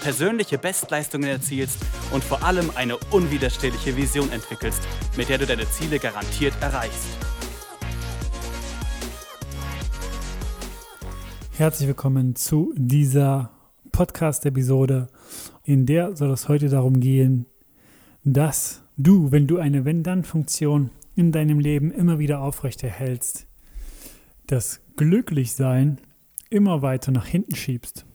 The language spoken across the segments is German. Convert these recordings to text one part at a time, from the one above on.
persönliche Bestleistungen erzielst und vor allem eine unwiderstehliche Vision entwickelst, mit der du deine Ziele garantiert erreichst. Herzlich willkommen zu dieser Podcast-Episode, in der soll es heute darum gehen, dass du, wenn du eine Wenn-Dann-Funktion in deinem Leben immer wieder aufrechterhältst, das Glücklichsein immer weiter nach hinten schiebst.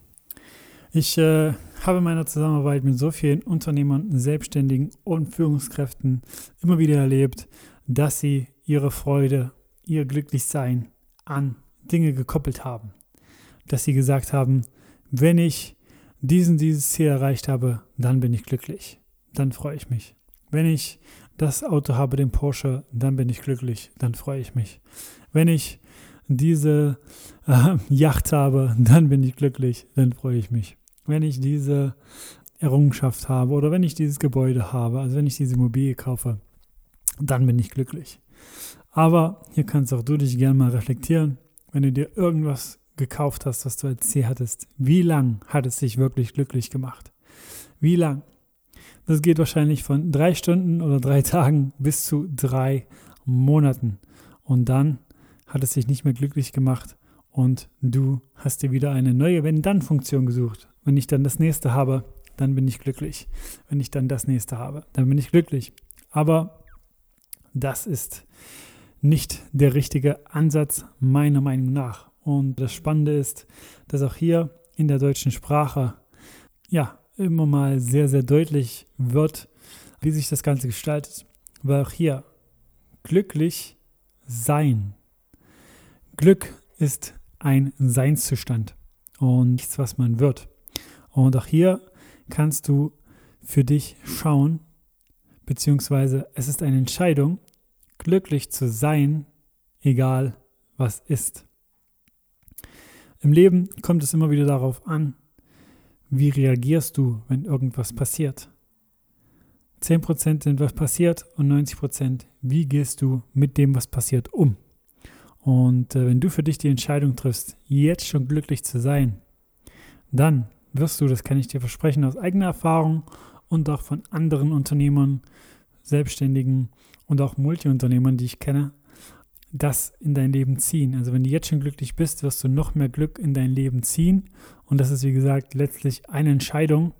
Ich äh, habe in meiner Zusammenarbeit mit so vielen Unternehmern, Selbstständigen und Führungskräften immer wieder erlebt, dass sie ihre Freude, ihr Glücklichsein an Dinge gekoppelt haben. Dass sie gesagt haben, wenn ich diesen, dieses Ziel erreicht habe, dann bin ich glücklich. Dann freue ich mich. Wenn ich das Auto habe, den Porsche, dann bin ich glücklich. Dann freue ich mich. Wenn ich diese äh, Yacht habe, dann bin ich glücklich. Dann freue ich mich wenn ich diese Errungenschaft habe oder wenn ich dieses Gebäude habe, also wenn ich diese Immobilie kaufe, dann bin ich glücklich. Aber hier kannst auch du dich gerne mal reflektieren, wenn du dir irgendwas gekauft hast, was du als Ziel hattest. Wie lang hat es dich wirklich glücklich gemacht? Wie lang? Das geht wahrscheinlich von drei Stunden oder drei Tagen bis zu drei Monaten. Und dann hat es dich nicht mehr glücklich gemacht und du hast dir wieder eine neue Wenn-Dann-Funktion gesucht. Wenn ich dann das nächste habe, dann bin ich glücklich. Wenn ich dann das nächste habe, dann bin ich glücklich. Aber das ist nicht der richtige Ansatz meiner Meinung nach. Und das Spannende ist, dass auch hier in der deutschen Sprache ja immer mal sehr, sehr deutlich wird, wie sich das Ganze gestaltet. Weil auch hier glücklich sein. Glück ist ein Seinszustand und nichts, was man wird. Und auch hier kannst du für dich schauen, beziehungsweise es ist eine Entscheidung, glücklich zu sein, egal was ist. Im Leben kommt es immer wieder darauf an, wie reagierst du, wenn irgendwas passiert. 10% sind, was passiert und 90%, wie gehst du mit dem, was passiert, um. Und äh, wenn du für dich die Entscheidung triffst, jetzt schon glücklich zu sein, dann wirst du, das kann ich dir versprechen, aus eigener Erfahrung und auch von anderen Unternehmern, Selbstständigen und auch Multiunternehmern, die ich kenne, das in dein Leben ziehen. Also wenn du jetzt schon glücklich bist, wirst du noch mehr Glück in dein Leben ziehen. Und das ist, wie gesagt, letztlich eine Entscheidung.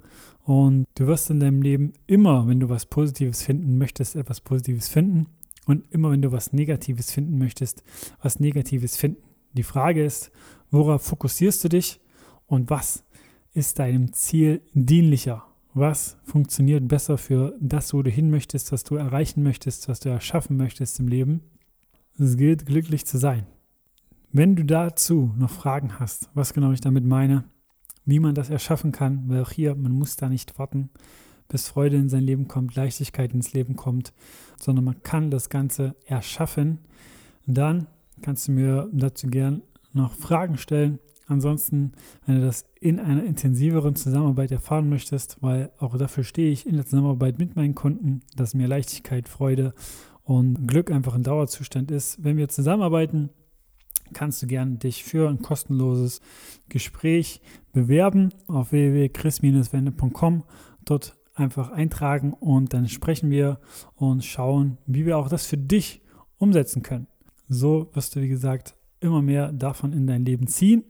Und du wirst in deinem Leben immer, wenn du was Positives finden möchtest, etwas Positives finden. Und immer, wenn du was Negatives finden möchtest, was Negatives finden. Die Frage ist, worauf fokussierst du dich und was ist deinem Ziel dienlicher? Was funktioniert besser für das, wo du hin möchtest, was du erreichen möchtest, was du erschaffen möchtest im Leben? Es gilt, glücklich zu sein. Wenn du dazu noch Fragen hast, was genau ich damit meine, wie man das erschaffen kann, weil auch hier, man muss da nicht warten, bis Freude in sein Leben kommt, Leichtigkeit ins Leben kommt, sondern man kann das Ganze erschaffen, dann kannst du mir dazu gern noch Fragen stellen Ansonsten, wenn du das in einer intensiveren Zusammenarbeit erfahren möchtest, weil auch dafür stehe ich in der Zusammenarbeit mit meinen Kunden, dass mir Leichtigkeit, Freude und Glück einfach ein Dauerzustand ist. Wenn wir zusammenarbeiten, kannst du gerne dich für ein kostenloses Gespräch bewerben auf www.chris-wende.com. Dort einfach eintragen und dann sprechen wir und schauen, wie wir auch das für dich umsetzen können. So wirst du, wie gesagt, immer mehr davon in dein Leben ziehen.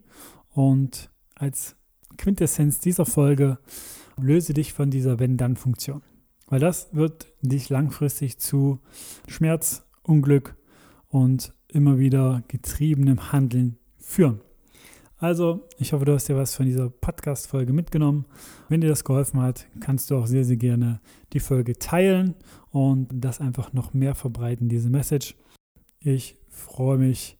Und als Quintessenz dieser Folge löse dich von dieser Wenn-Dann-Funktion. Weil das wird dich langfristig zu Schmerz, Unglück und immer wieder getriebenem Handeln führen. Also, ich hoffe, du hast dir was von dieser Podcast-Folge mitgenommen. Wenn dir das geholfen hat, kannst du auch sehr, sehr gerne die Folge teilen und das einfach noch mehr verbreiten, diese Message. Ich freue mich